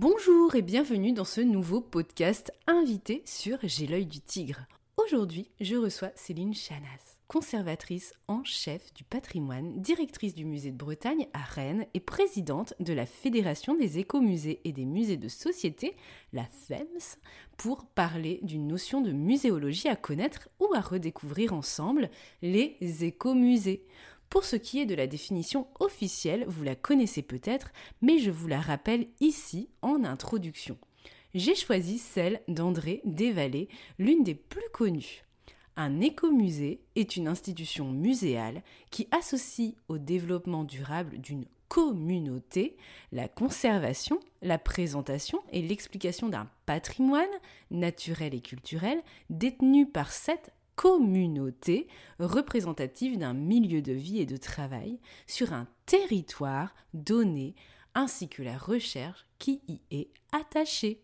Bonjour et bienvenue dans ce nouveau podcast invité sur J'ai l'œil du tigre. Aujourd'hui, je reçois Céline Chanas, conservatrice en chef du patrimoine, directrice du musée de Bretagne à Rennes et présidente de la Fédération des écomusées et des musées de société, la FEMS, pour parler d'une notion de muséologie à connaître ou à redécouvrir ensemble, les écomusées. Pour ce qui est de la définition officielle, vous la connaissez peut-être, mais je vous la rappelle ici en introduction. J'ai choisi celle d'André Desvallées, l'une des plus connues. Un écomusée est une institution muséale qui associe au développement durable d'une communauté la conservation, la présentation et l'explication d'un patrimoine naturel et culturel détenu par cette communauté représentative d'un milieu de vie et de travail sur un territoire donné, ainsi que la recherche qui y est attachée.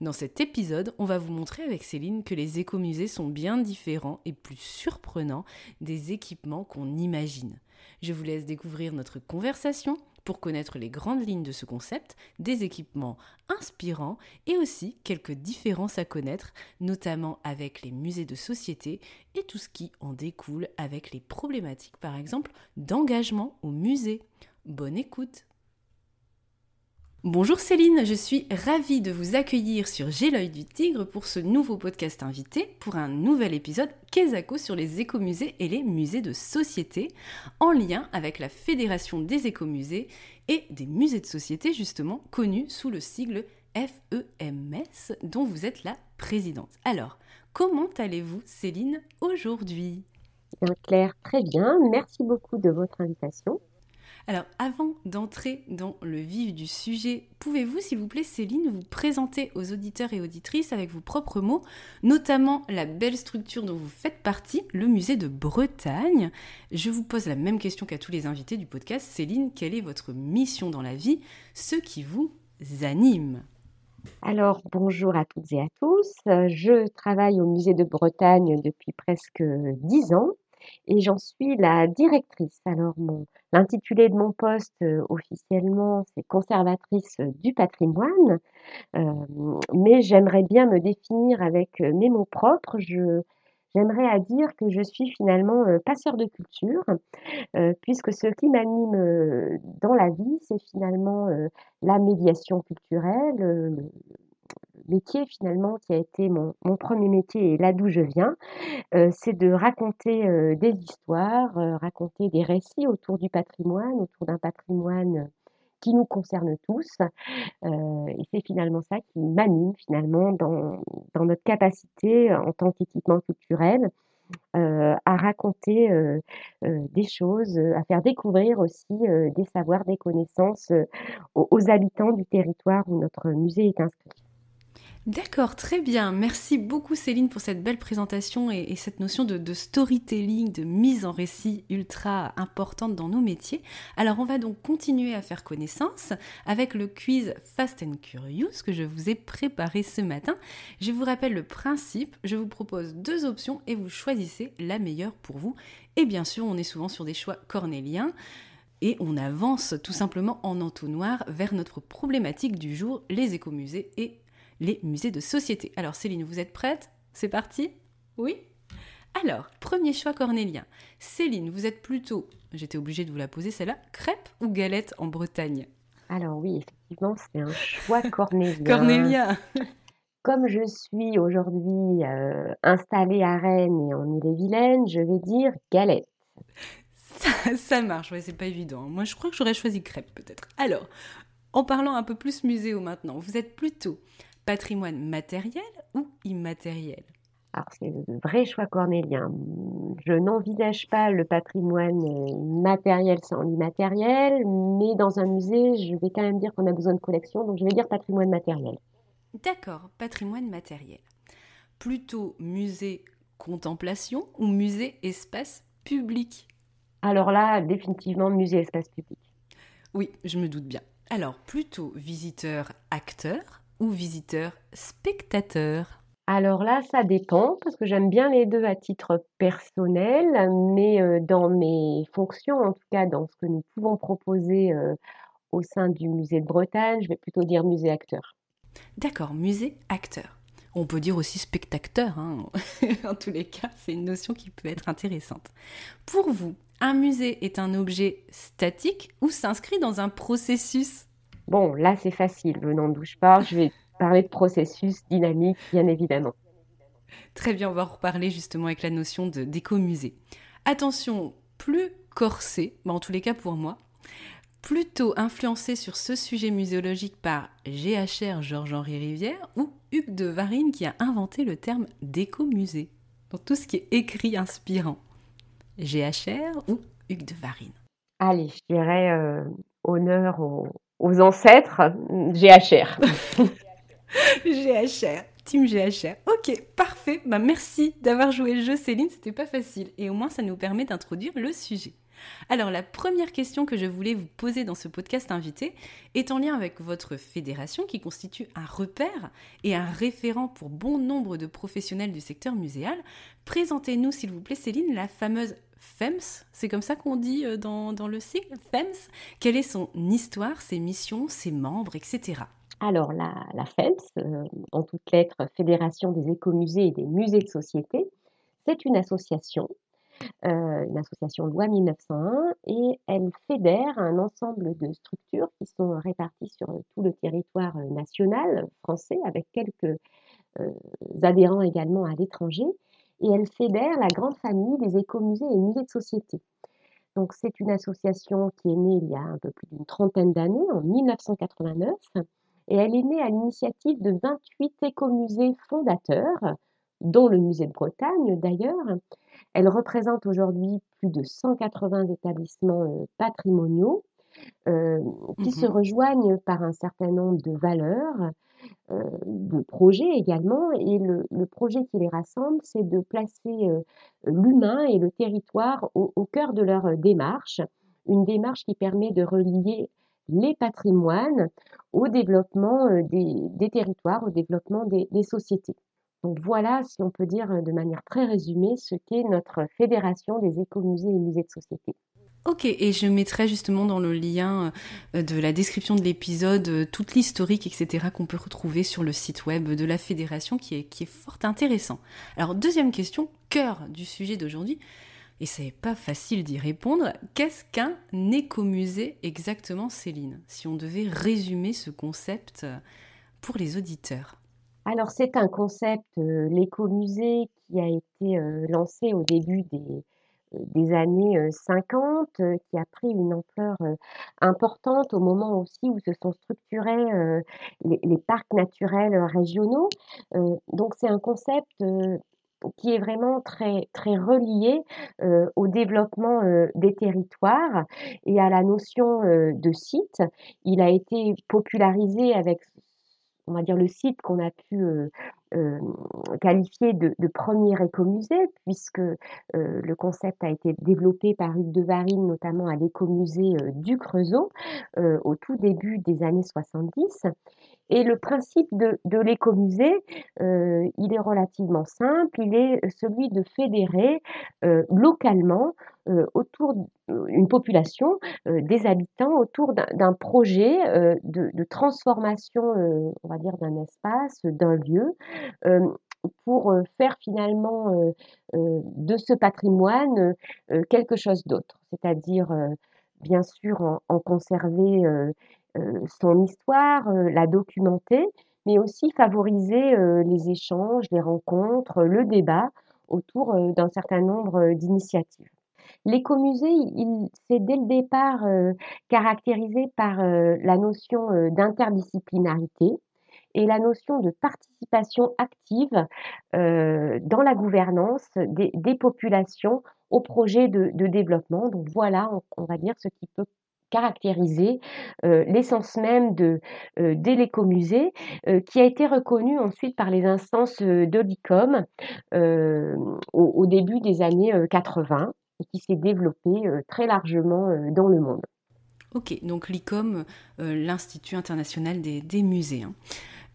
Dans cet épisode, on va vous montrer avec Céline que les écomusées sont bien différents et plus surprenants des équipements qu'on imagine. Je vous laisse découvrir notre conversation pour connaître les grandes lignes de ce concept, des équipements inspirants et aussi quelques différences à connaître, notamment avec les musées de société et tout ce qui en découle avec les problématiques par exemple d'engagement au musée. Bonne écoute Bonjour Céline, je suis ravie de vous accueillir sur J'ai l'œil du tigre pour ce nouveau podcast invité pour un nouvel épisode Kesako sur les écomusées et les musées de société en lien avec la Fédération des écomusées et des musées de société justement connus sous le sigle FEMS dont vous êtes la présidente. Alors, comment allez-vous Céline aujourd'hui? Claire, très bien. Merci beaucoup de votre invitation. Alors, avant d'entrer dans le vif du sujet, pouvez-vous, s'il vous plaît, Céline, vous présenter aux auditeurs et auditrices avec vos propres mots, notamment la belle structure dont vous faites partie, le musée de Bretagne? Je vous pose la même question qu'à tous les invités du podcast. Céline, quelle est votre mission dans la vie, ce qui vous anime alors, bonjour à toutes et à tous. Je travaille au musée de Bretagne depuis presque dix ans et j'en suis la directrice. Alors, mon, l'intitulé de mon poste euh, officiellement, c'est conservatrice du patrimoine, euh, mais j'aimerais bien me définir avec euh, mes mots propres. J'aimerais à dire que je suis finalement passeur de culture, puisque ce qui m'anime dans la vie, c'est finalement la médiation culturelle, métier finalement qui a été mon, premier métier et là d'où je viens, euh, c'est de raconter euh, des histoires, euh, raconter des récits autour du patrimoine, autour d'un patrimoine qui nous concerne tous. et c'est finalement ça qui m'anime finalement dans, dans, notre capacité en tant qu'équipement culturel à raconter des choses, à faire découvrir aussi des savoirs, des connaissances aux habitants du territoire où notre musée est inscrit. D'accord, très bien. Merci beaucoup Céline pour cette belle présentation et, cette notion de, storytelling, de mise en récit ultra importante dans nos métiers. Alors on va donc continuer à faire connaissance avec le quiz Fast and Curious que je vous ai préparé ce matin. Je vous rappelle le principe, je vous propose deux options et vous choisissez la meilleure pour vous. Et bien sûr, on est souvent sur des choix cornéliens et on avance tout simplement en entonnoir vers notre problématique du jour, les écomusées et les musées de société. Alors Céline, vous êtes prête? C'est parti? Oui? Alors, premier choix cornélien. Céline, vous êtes plutôt, j'étais obligée de vous la poser celle-là, crêpe ou galette en Bretagne? Alors oui, effectivement, c'est un choix cornélien. cornélien Comme je suis aujourd'hui euh, installée à Rennes et en Ille-et-Vilaine, je vais dire galette. Ça, marche, ouais, c'est pas évident. Moi, je crois que j'aurais choisi crêpe, peut-être. Alors, en parlant un peu plus muséo maintenant, vous êtes plutôt patrimoine matériel ou immatériel? Alors, c'est le vrai choix cornélien. Je n'envisage pas le patrimoine euh, matériel sans l'immatériel, mais dans un musée, je vais quand même dire qu'on a besoin de collection, donc je vais dire patrimoine matériel. D'accord, patrimoine matériel. Plutôt musée contemplation ou musée espace public? Alors là, définitivement musée espace public. Oui, je me doute bien. Alors, plutôt visiteur acteur ou visiteur spectateur alors là, ça dépend parce que j'aime bien les deux à titre personnel, mais euh, dans mes fonctions, en tout cas dans ce que nous pouvons proposer euh, au sein du musée de Bretagne, je vais plutôt dire musée acteur. D'accord, musée acteur. On peut dire aussi spectateur, hein. en tous les cas, c'est une notion qui peut être intéressante. Pour vous, un musée est un objet statique ou s'inscrit dans un processus? Bon, là c'est facile, venant d'où je parle, je vais parler de processus dynamique, bien évidemment. Très bien, on va reparler justement avec la notion d'écomusée. Attention, plus corsé, en tous les cas pour moi, plutôt influencé sur ce sujet muséologique par GHR Georges-Henri Rivière ou Hugues de Varine qui a inventé le terme d'écomusée. Donc tout ce qui est écrit inspirant. GHR ou Hugues de Varine? Allez, je dirais euh, honneur aux, aux ancêtres, GHR. GHR, Team GHR. Ok, parfait. Bah, merci d'avoir joué le jeu, Céline. C'était pas facile. Et au moins, ça nous permet d'introduire le sujet. Alors, la première question que je voulais vous poser dans ce podcast invité est en lien avec votre fédération qui constitue un repère et un référent pour bon nombre de professionnels du secteur muséal. Présentez-nous, s'il vous plaît, Céline, la fameuse FEMS, c'est comme ça qu'on dit euh, dans, le site, FEMS. Quelle est son histoire, ses missions, ses membres, etc. Alors, la, FEMS, euh, en toutes lettres Fédération des écomusées et des musées de société, c'est une association, euh, une association loi 1901, et elle fédère un ensemble de structures qui sont réparties sur tout le territoire national français, avec quelques adhérents également à l'étranger, et elle fédère la grande famille des écomusées et musées de société. Donc, c'est une association qui est née il y a un peu plus d'une trentaine d'années, en 1989 et elle est née à l'initiative de 28 écomusées fondateurs, dont le musée de Bretagne d'ailleurs. Elle représente aujourd'hui plus de 180 établissements euh, patrimoniaux euh, qui se mmh rejoignent par un certain nombre de valeurs, de projets également. Et le, projet qui les rassemble, c'est de placer l'humain et le territoire au, cœur de leur démarche, une démarche qui permet de relier les patrimoines au développement euh, des, territoires, au développement des, sociétés. Donc voilà, si on peut dire euh, de manière très résumée, ce qu'est notre fédération des écomusées et musées de société. Ok, et je mettrai justement dans le lien euh, de la description de l'épisode toute l'historique, etc., qu'on peut retrouver sur le site web de la fédération, qui est, qui est fort intéressant. Alors, deuxième question, cœur du sujet d'aujourd'hui, et c'est pas facile d'y répondre. Qu'est-ce qu'un écomusée exactement, Céline? Si on devait résumer ce concept euh, pour les auditeurs. Alors c'est un concept, euh, l'écomusée, qui a été euh, lancé au début des, des années 50, qui a pris une ampleur importante au moment aussi où se sont structurés les, parcs naturels régionaux. donc c'est un concept qui est vraiment très, très relié au développement des territoires et à la notion de site. Il a été popularisé avec, on va dire, le site qu'on a pu qualifier de, premier écomusée, puisque le concept a été développé par Hugues de Varine, notamment à l'écomusée du Creusot, au tout début des années 70. Et le principe de, l'écomusée, il est relativement simple, il est celui de fédérer localement autour d'une population, des habitants, autour d'un projet de, transformation, on va dire, d'un espace, d'un lieu, pour faire finalement de ce patrimoine quelque chose d'autre, c'est-à-dire bien sûr en, conserver son histoire, la documenter, mais aussi favoriser les échanges, les rencontres, le débat autour d'un certain nombre d'initiatives. L'écomusée, il s'est dès le départ, caractérisé par, la notion, d'interdisciplinarité et la notion de participation active, dans la gouvernance des populations au projet de développement. Donc voilà, on va dire ce qui peut caractériser l'essence même de, l'écomusée, qui a été reconnue ensuite par les instances de l'ICOM au, début des années 80 et qui s'est développée très largement dans le monde. Ok, donc l'ICOM, l'Institut international des, musées. Hein.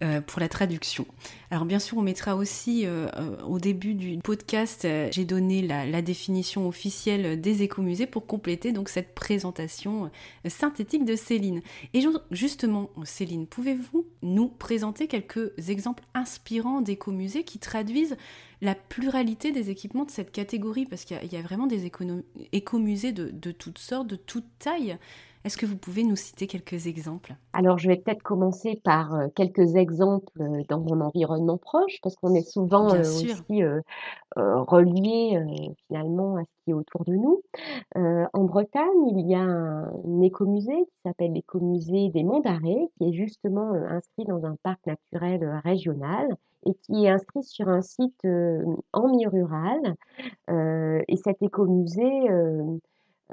Euh, pour la traduction. Alors bien sûr, on mettra aussi euh, euh, au début du podcast, j'ai donné la, définition officielle des écomusées pour compléter donc cette présentation synthétique de Céline. Et justement, Céline, pouvez-vous nous présenter quelques exemples inspirants d'écomusées qui traduisent la pluralité des équipements de cette catégorie? Parce qu'il y, a vraiment des écomusées de, toutes sortes, de toutes tailles. Est-ce que vous pouvez nous citer quelques exemples? Alors, je vais peut-être commencer par euh, quelques exemples euh, dans mon environnement proche, parce qu'on est souvent euh, aussi relié finalement à ce qui est autour de nous. en Bretagne, il y a un écomusée qui s'appelle l'écomusée des Monts d'Arrée, qui est justement inscrit dans un parc naturel régional et qui est inscrit sur un site en milieu rural. et cet écomusée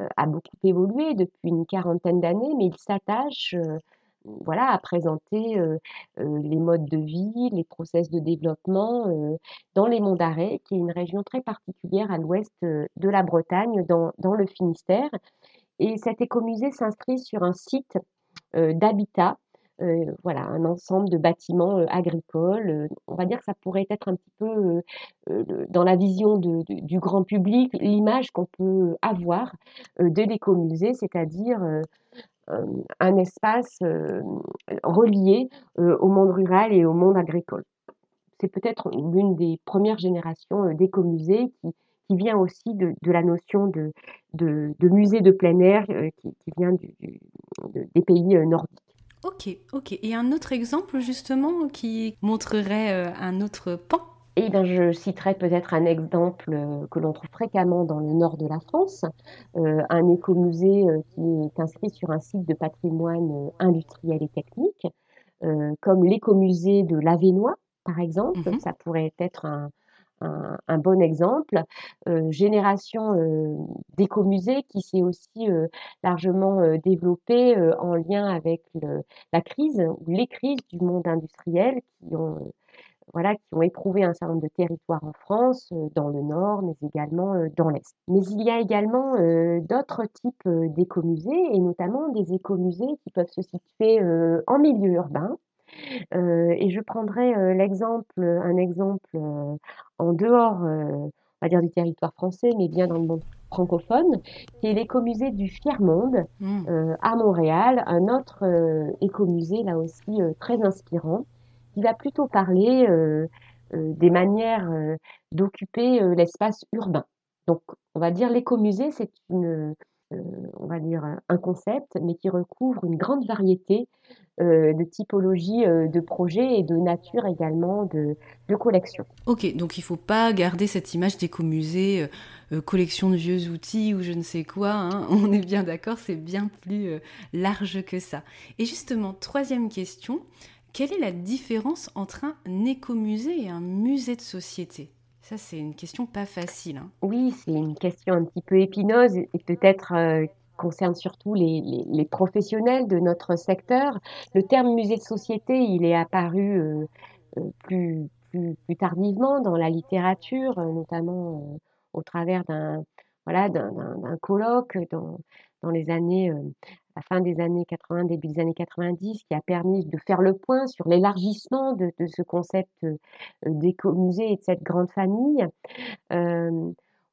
euh, a beaucoup évolué depuis une quarantaine d'années, mais il s'attache euh, voilà, à présenter les modes de vie, les process de développement dans les Monts d'Arrée, qui est une région très particulière à l'ouest de la Bretagne, dans, le Finistère. Et cet écomusée s'inscrit sur un site d'habitat voilà, un ensemble de bâtiments agricoles. On va dire que ça pourrait être un petit peu dans la vision du grand public, l'image qu'on peut avoir de l'écomusée, c'est-à-dire un espace relié au monde rural et au monde agricole. C'est peut-être l'une des premières générations d'écomusées qui, qui vient aussi de, la notion de, de, musée de plein air qui, vient des pays nordiques. Ok, ok. Et un autre exemple justement qui montrerait un autre pan? Eh bien, je citerai peut-être un exemple euh, que l'on trouve fréquemment dans le nord de la France, euh, un écomusée qui est inscrit sur un site de patrimoine industriel et technique, comme l'écomusée de l'Avenois, par exemple. Mhm. Ça pourrait être un, un, bon exemple. Euh, génération euh, d'écomusées qui s'est aussi euh, largement développée en lien avec la crise ou les crises du monde industriel qui ont voilà, qui ont éprouvé un certain nombre de territoires en France, dans le nord, mais également dans l'est. Mais il y a également d'autres types d'écomusées, et notamment des écomusées qui peuvent se situer en milieu urbain, euh, et je prendrai euh, l'exemple, un exemple euh, en dehors, on va dire du territoire français, mais bien dans le monde francophone, qui est l'écomusée du Fier-Monde mmh. à Montréal, un autre écomusée là aussi très inspirant, qui va plutôt parler des manières d'occuper l'espace urbain. Donc, on va dire l'écomusée, c'est une, un concept, mais qui recouvre une grande variété euh, de typologie euh, de projets et de nature également de, de collection. Ok, donc il ne faut pas garder cette image d'écomusée, euh, collection de vieux outils ou je ne sais quoi. Hein. On est bien d'accord, c'est bien plus large que ça. Et justement, troisième question, quelle est la différence entre un écomusée et un musée de société? Ça, c'est une question pas facile. Hein. Oui, c'est une question un petit peu épineuse et peut-être concerne surtout les, professionnels de notre secteur. Le terme musée de société, il est apparu euh, euh, plus, tardivement dans la littérature, euh, notamment au travers d'un colloque dans les années, la fin des années 80, début des années 90, qui a permis de faire le point sur l'élargissement de, ce concept d'éco-musée et de cette grande famille.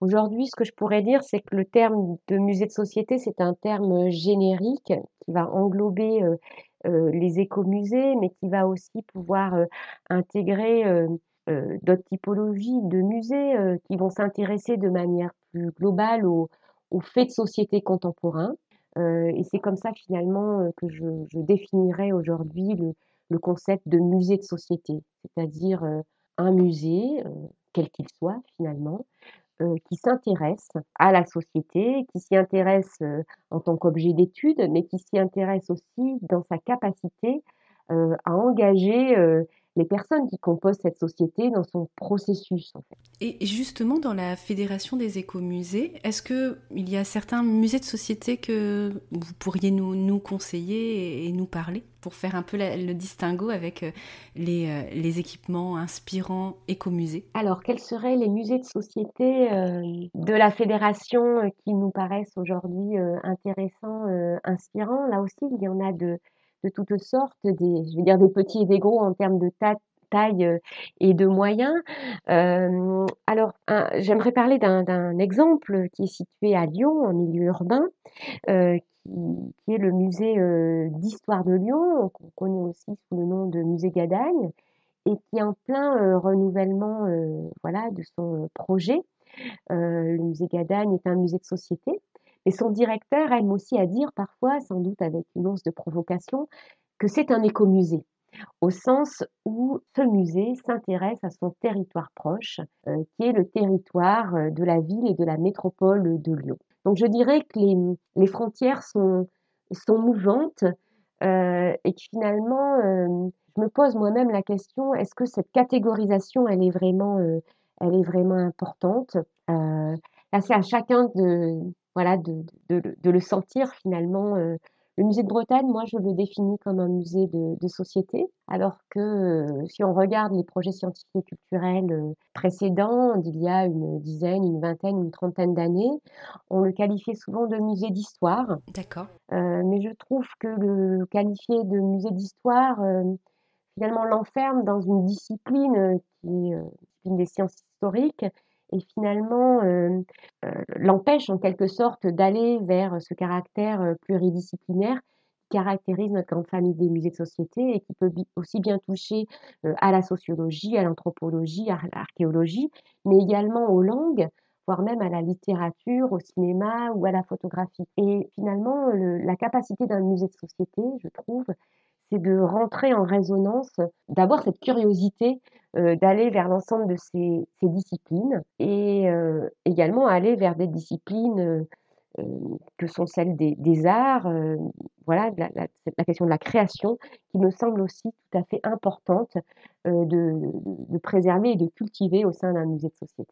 Aujourd'hui, ce que je pourrais dire, c'est que le terme de musée de société, c'est un terme générique qui va englober euh, euh, les écomusées, mais qui va aussi pouvoir euh, intégrer d'autres typologies de musées qui vont s'intéresser de manière plus globale aux, faits de société contemporains. et c'est comme ça finalement que je, définirais aujourd'hui le, le, concept de musée de société, c'est-à-dire un musée, quel qu'il soit finalement, qui s'intéresse à la société, qui s'y intéresse en tant qu'objet d'étude, mais qui s'y intéresse aussi dans sa capacité à engager les personnes qui composent cette société dans son processus. En fait. Et justement, dans la Fédération des écomusées, est-ce qu'il y a certains musées de société que vous pourriez nous, nous conseiller et, nous parler pour faire un peu le distinguo avec euh, les, euh, les équipements inspirants écomusées? Alors, quels seraient les musées de société euh, de la Fédération qui nous paraissent aujourd'hui intéressants, inspirants? Là aussi, il y en a de de toutes sortes, des, je dire des petits et des gros en termes de taille euh, et de moyens. Euh, alors, j'aimerais parler d'un exemple qui est situé à Lyon, en milieu urbain, euh, qui, est le musée d'histoire de Lyon, qu'on connaît aussi sous le nom de musée Gadagne, et qui est en plein renouvellement voilà, de son projet. le musée Gadagne est un musée de société et son directeur aime aussi à dire parfois, sans doute avec une once de provocation, que c'est un écomusée, au sens où ce musée s'intéresse à son territoire proche, euh, qui est le territoire euh, de la ville et de la métropole de Lyon. Donc je dirais que les, les frontières sont, sont mouvantes euh, et que finalement, je me pose moi-même la question, est-ce que cette catégorisation, elle est vraiment, elle est vraiment importante? Là, c'est à chacun de, voilà, de, de, le sentir finalement. Euh, le musée de Bretagne, moi, je le définis comme un musée de, société, alors que euh, si on regarde les projets scientifiques et culturels euh, précédents, d'il y a une dizaine, une vingtaine, une trentaine d'années, on le qualifiait souvent de musée d'histoire. D'accord. mais je trouve que le qualifier de musée d'histoire, finalement, l'enferme dans une discipline qui est une des sciences historiques et finalement l'empêche en quelque sorte d'aller vers ce caractère pluridisciplinaire qui caractérise notre grande famille des musées de société et qui peut aussi bien toucher à la sociologie, à l'anthropologie, à l'archéologie, mais également aux langues, voire même à la littérature, au cinéma ou à la photographie. Et finalement, la capacité d'un musée de société, je trouve, c'est de rentrer en résonance, d'avoir cette curiosité euh, d'aller vers l'ensemble de ces, disciplines et euh, également aller vers des disciplines euh, que sont celles des, arts, voilà, la, question de la création qui me semble aussi tout à fait importante de préserver et de cultiver au sein d'un musée de société.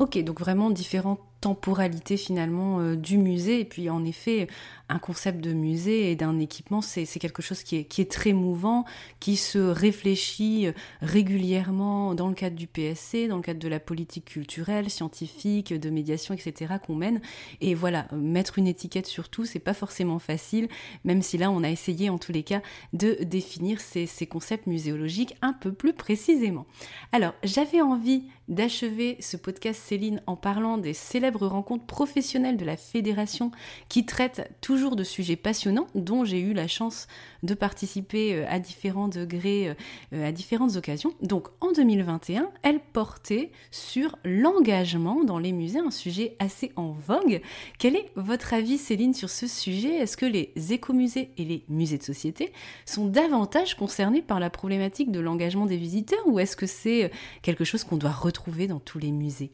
Ok, donc vraiment différentes temporalités finalement euh, du musée. Et puis en effet, un concept de musée et d'un équipement, c'est quelque chose qui est, qui est, très mouvant, qui se réfléchit euh, régulièrement dans le cadre du PSC, dans le cadre de la politique culturelle, scientifique, de médiation, etc. qu'on mène. Et voilà, mettre une étiquette sur tout, c'est pas forcément facile, même si là on a essayé en tous les cas de définir ces, ces concepts muséologiques un peu plus précisément. Alors j'avais envie d'achever ce podcast Céline en parlant des célèbres rencontres professionnelles de la fédération qui traitent toujours de sujets passionnants dont j'ai eu la chance de participer euh, à différents degrés, euh, euh, à différentes occasions. Donc en 2021, elle portait sur l'engagement dans les musées, un sujet assez en vogue. Quel est votre avis Céline sur ce sujet? Est-ce que les écomusées et les musées de société sont davantage concernés par la problématique de l'engagement des visiteurs ou est-ce que c'est quelque chose qu'on doit retrouver dans tous les musées?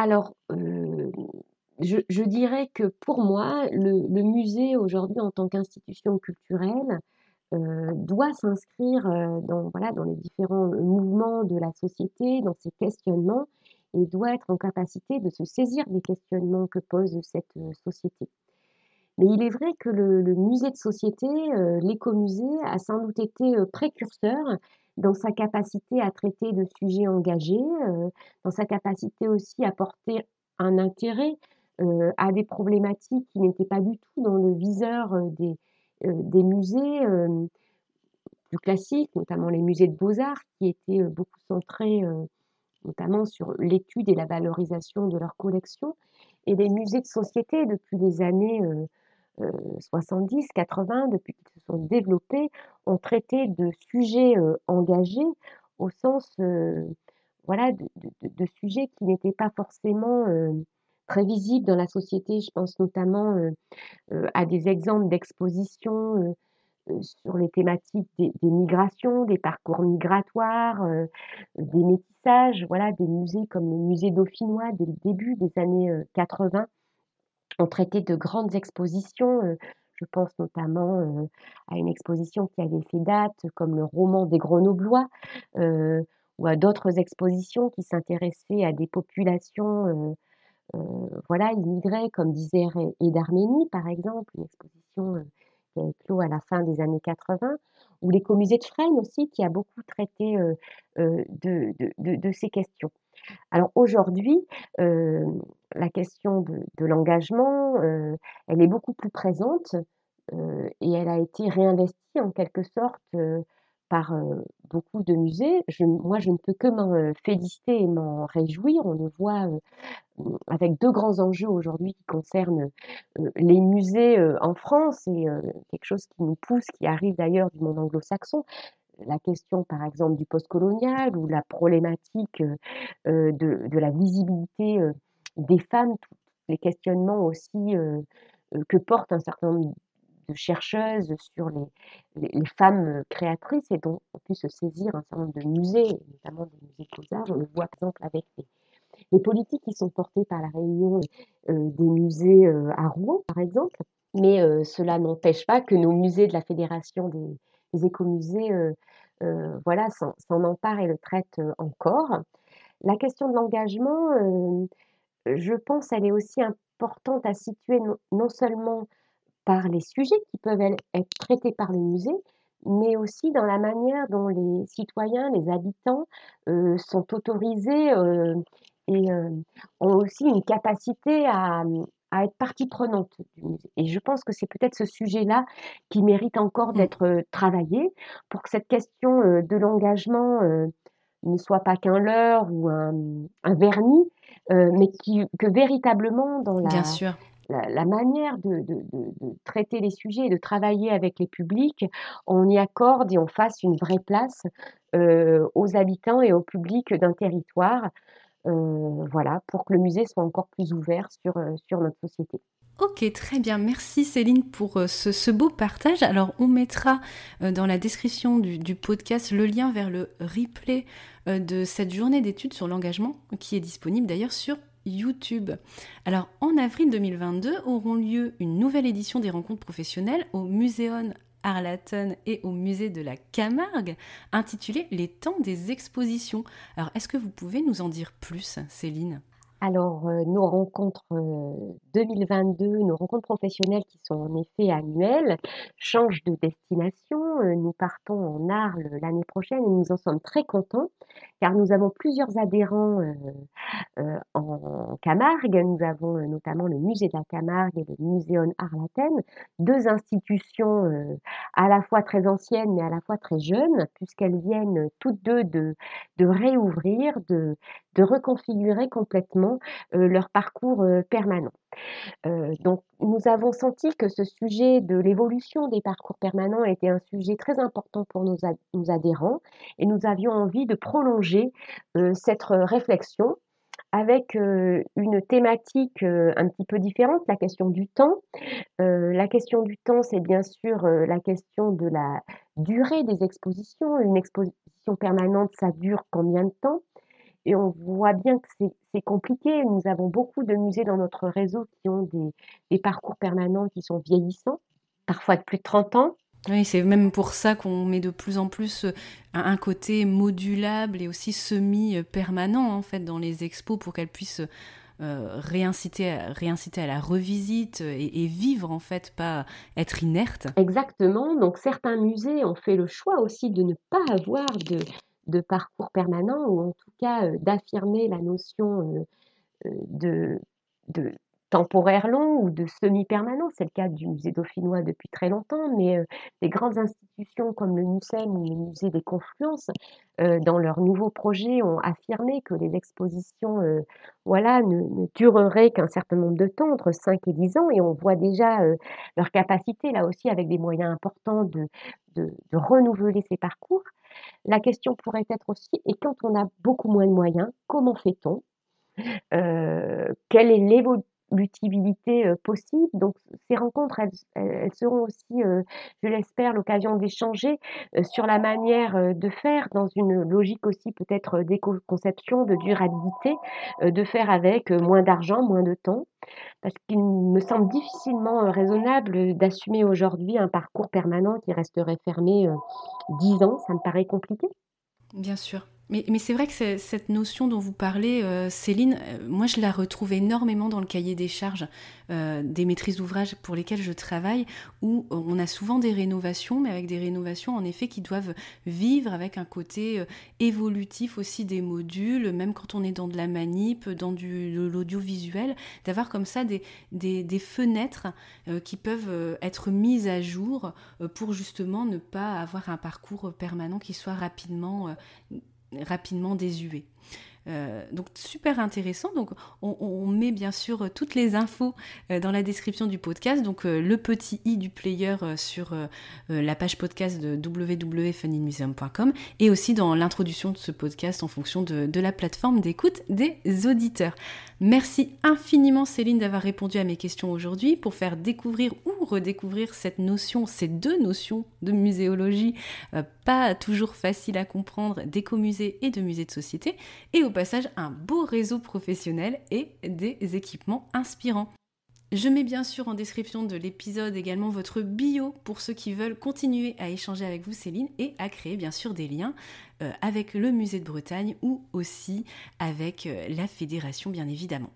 Alors, euh, je, dirais que pour moi, le, musée aujourd'hui en tant qu'institution culturelle euh, doit s'inscrire euh, dans, les différents mouvements de la société, dans ses questionnements, et doit être en capacité de se saisir des questionnements que pose cette société. Mais il est vrai que le musée de société, l'écomusée, a sans doute été précurseur dans sa capacité à traiter de sujets engagés, euh, dans sa capacité aussi à porter un intérêt euh, à des problématiques qui n'étaient pas du tout dans le viseur euh, des, des musées plus classiques, notamment les musées de beaux-arts, qui étaient beaucoup centrés notamment sur l'étude et la valorisation de leurs collections, et les musées de société depuis les années 70, 80, depuis qu'ils se sont développés, ont traité de sujets euh, engagés au sens euh, voilà, de, sujets qui n'étaient pas forcément euh, très visibles dans la société. Je pense notamment à des exemples d'expositions sur les thématiques des, migrations, des parcours migratoires, des métissages. Voilà, des musées comme le musée dauphinois dès le début des années 80 ont traité de grandes expositions. je pense notamment à une exposition qui avait fait date, comme le roman des Grenoblois, ou à d'autres expositions qui s'intéressaient à des populations voilà, immigrées, comme d'Isère et, d'Arménie, par exemple, une exposition qui a éclos à la fin des années 80, ou l'écomusée de Fresnes aussi, qui a beaucoup traité de, ces questions. Alors aujourd'hui, la question de, l'engagement, elle est beaucoup plus présente et elle a été réinvestie en quelque sorte par beaucoup de musées. moi, je ne peux que m'en féliciter et m'en réjouir. On le voit avec deux grands enjeux aujourd'hui qui concernent les musées en France et quelque chose qui nous pousse, qui arrive d'ailleurs du monde anglo-saxon. La question, par exemple, du postcolonial ou la problématique de, la visibilité des femmes, tous les questionnements aussi que porte un certain nombre de chercheuses sur les, femmes créatrices et dont on pu se saisir un certain nombre de musées, notamment des musées beaux-arts. On le voit par exemple avec les, politiques qui sont portées par la réunion des musées à Rouen, par exemple. Mais cela n'empêche pas que nos musées de la Fédération des, des écomusées voilà, s'en emparent et le traitent encore. La question de l'engagement, je pense, elle est aussi importante à situer non seulement par les sujets qui peuvent être traités par le musée, mais aussi dans la manière dont les citoyens, les habitants euh, sont autorisés euh, et euh, ont aussi une capacité à, à, être partie prenante du musée. Et je pense que c'est peut-être ce sujet-là qui mérite encore mmh. d'être travaillé pour que cette question de l'engagement ne soit pas qu'un leurre ou un, un vernis, mais qui, que véritablement dans la, Bien sûr la, manière de, traiter les sujets et de travailler avec les publics, on y accorde et on fasse une vraie place euh, aux habitants et au public d'un territoire, euh, voilà, pour que le musée soit encore plus ouvert sur, euh, sur notre société. Ok, très bien. Merci Céline pour ce, beau partage. Alors, on mettra dans la description du, du, podcast le lien vers le replay de cette journée d'études sur l'engagement qui est disponible d'ailleurs sur YouTube. Alors en avril 2022 auront lieu une nouvelle édition des rencontres professionnelles au Muséon Arlaton et au musée de la Camargue, intitulée Les temps des expositions. Alors est-ce que vous pouvez nous en dire plus, Céline? Alors, euh, nos rencontres 2022, euh, nos rencontres professionnelles qui sont en effet annuelles, changent de destination. Euh, nous partons en Arles l'année prochaine et nous en sommes très contents car nous avons plusieurs adhérents en Camargue. Nous avons notamment le musée de la Camargue et le Muséon Arlaten, deux institutions à la fois très anciennes mais à la fois très jeunes puisqu'elles viennent toutes deux de, de réouvrir, de, de reconfigurer complètement leur parcours permanent. donc, nous avons senti que ce sujet de l'évolution des parcours permanents était un sujet très important pour nos, adhérents et nous avions envie de prolonger cette réflexion avec une thématique un petit peu différente, la question du temps. la question du temps, c'est bien sûr la question de la durée des expositions. Une exposition permanente, ça dure combien de temps? Et on voit bien que c'est compliqué. Nous avons beaucoup de musées dans notre réseau qui ont des, parcours permanents qui sont vieillissants, parfois de plus de 30 ans. Oui, c'est même pour ça qu'on met de plus en plus euh, un côté modulable et aussi semi-permanent en fait dans les expos pour qu'elles puissent euh, réinciter, réinciter à la revisite et, vivre en fait, pas être inerte. Exactement. Donc certains musées ont fait le choix aussi de ne pas avoir de, parcours permanent ou en tout cas euh, d'affirmer la notion euh, euh, de temporaire long ou de semi-permanent. C'est le cas du musée dauphinois depuis très longtemps, mais les grandes institutions comme le MUSEM ou le musée des Confluences, dans leurs nouveaux projets, ont affirmé que les expositions voilà, ne, dureraient qu'un certain nombre de temps, entre 5 et 10 ans, et on voit déjà leur capacité, là aussi, avec des moyens importants, de, renouveler ces parcours. La question pourrait être aussi, et quand on a beaucoup moins de moyens, comment fait-on? Euh, Quelle est l'utilité euh, possible. Donc ces rencontres, elles, seront aussi, euh, je l'espère, l'occasion d'échanger euh, sur la manière de faire dans une logique aussi peut-être d'éco-conception, de durabilité, de faire avec moins d'argent, moins de temps. Parce qu'il me semble difficilement raisonnable d'assumer aujourd'hui un parcours permanent qui resterait fermé dix ans. Ça me paraît compliqué. Bien sûr. Mais, c'est vrai que cette notion dont vous parlez, euh, Céline, euh, moi je la retrouve énormément dans le cahier des charges euh, des maîtrises d'ouvrage pour lesquelles je travaille, où on a souvent des rénovations, mais avec des rénovations en effet qui doivent vivre avec un côté évolutif aussi des modules, même quand on est dans de la manip, dans de l'audiovisuel, d'avoir comme ça des fenêtres qui peuvent être mises à jour pour justement ne pas avoir un parcours permanent qui soit rapidement rapidement désuet. Euh, donc super intéressant. Donc on, met bien sûr toutes les infos euh, dans la description du podcast. Donc euh, le petit i du player sur la page podcast de www.funnymuseum.com et aussi dans l'introduction de ce podcast en fonction de, la plateforme d'écoute des auditeurs. Merci infiniment Céline d'avoir répondu à mes questions aujourd'hui pour faire découvrir ou redécouvrir cette notion, ces deux notions de muséologie toujours faciles à comprendre d'écomusée et de musée de société et au passage un beau réseau professionnel et des équipements inspirants. Je mets bien sûr en description de l'épisode également votre bio pour ceux qui veulent continuer à échanger avec vous Céline et à créer bien sûr des liens avec le musée de Bretagne ou aussi avec euh, la fédération bien évidemment.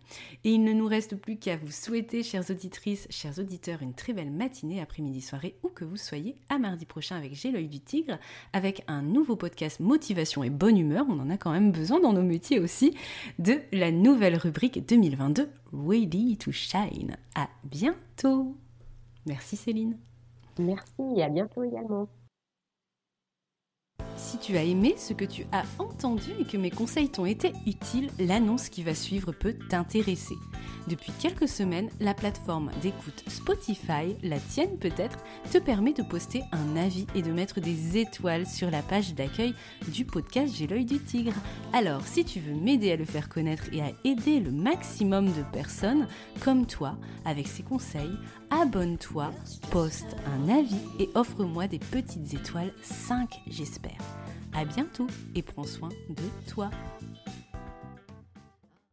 Et il ne nous reste plus qu'à vous souhaiter, chères auditrices, chers auditeurs, une très belle matinée, après-midi, soirée, où que vous soyez, à mardi prochain avec J'ai l'œil du tigre, avec un nouveau podcast motivation et bonne humeur, on en a quand même besoin dans nos métiers aussi, de la nouvelle rubrique 2022, Ready to Shine. À bientôt Merci Céline. Merci et à bientôt également. Si tu as aimé ce que tu as entendu et que mes conseils t'ont été utiles, l'annonce qui va suivre peut t'intéresser. Depuis quelques semaines, la plateforme d'écoute Spotify, la tienne peut-être, te permet de poster un avis et de mettre des étoiles sur la page d'accueil du podcast J'ai l'œil du tigre. Alors, si tu veux m'aider à le faire connaître et à aider le maximum de personnes comme toi avec ces conseils, abonne-toi, poste un avis et offre-moi des petites étoiles, 5 j'espère. À bientôt et prends soin de toi.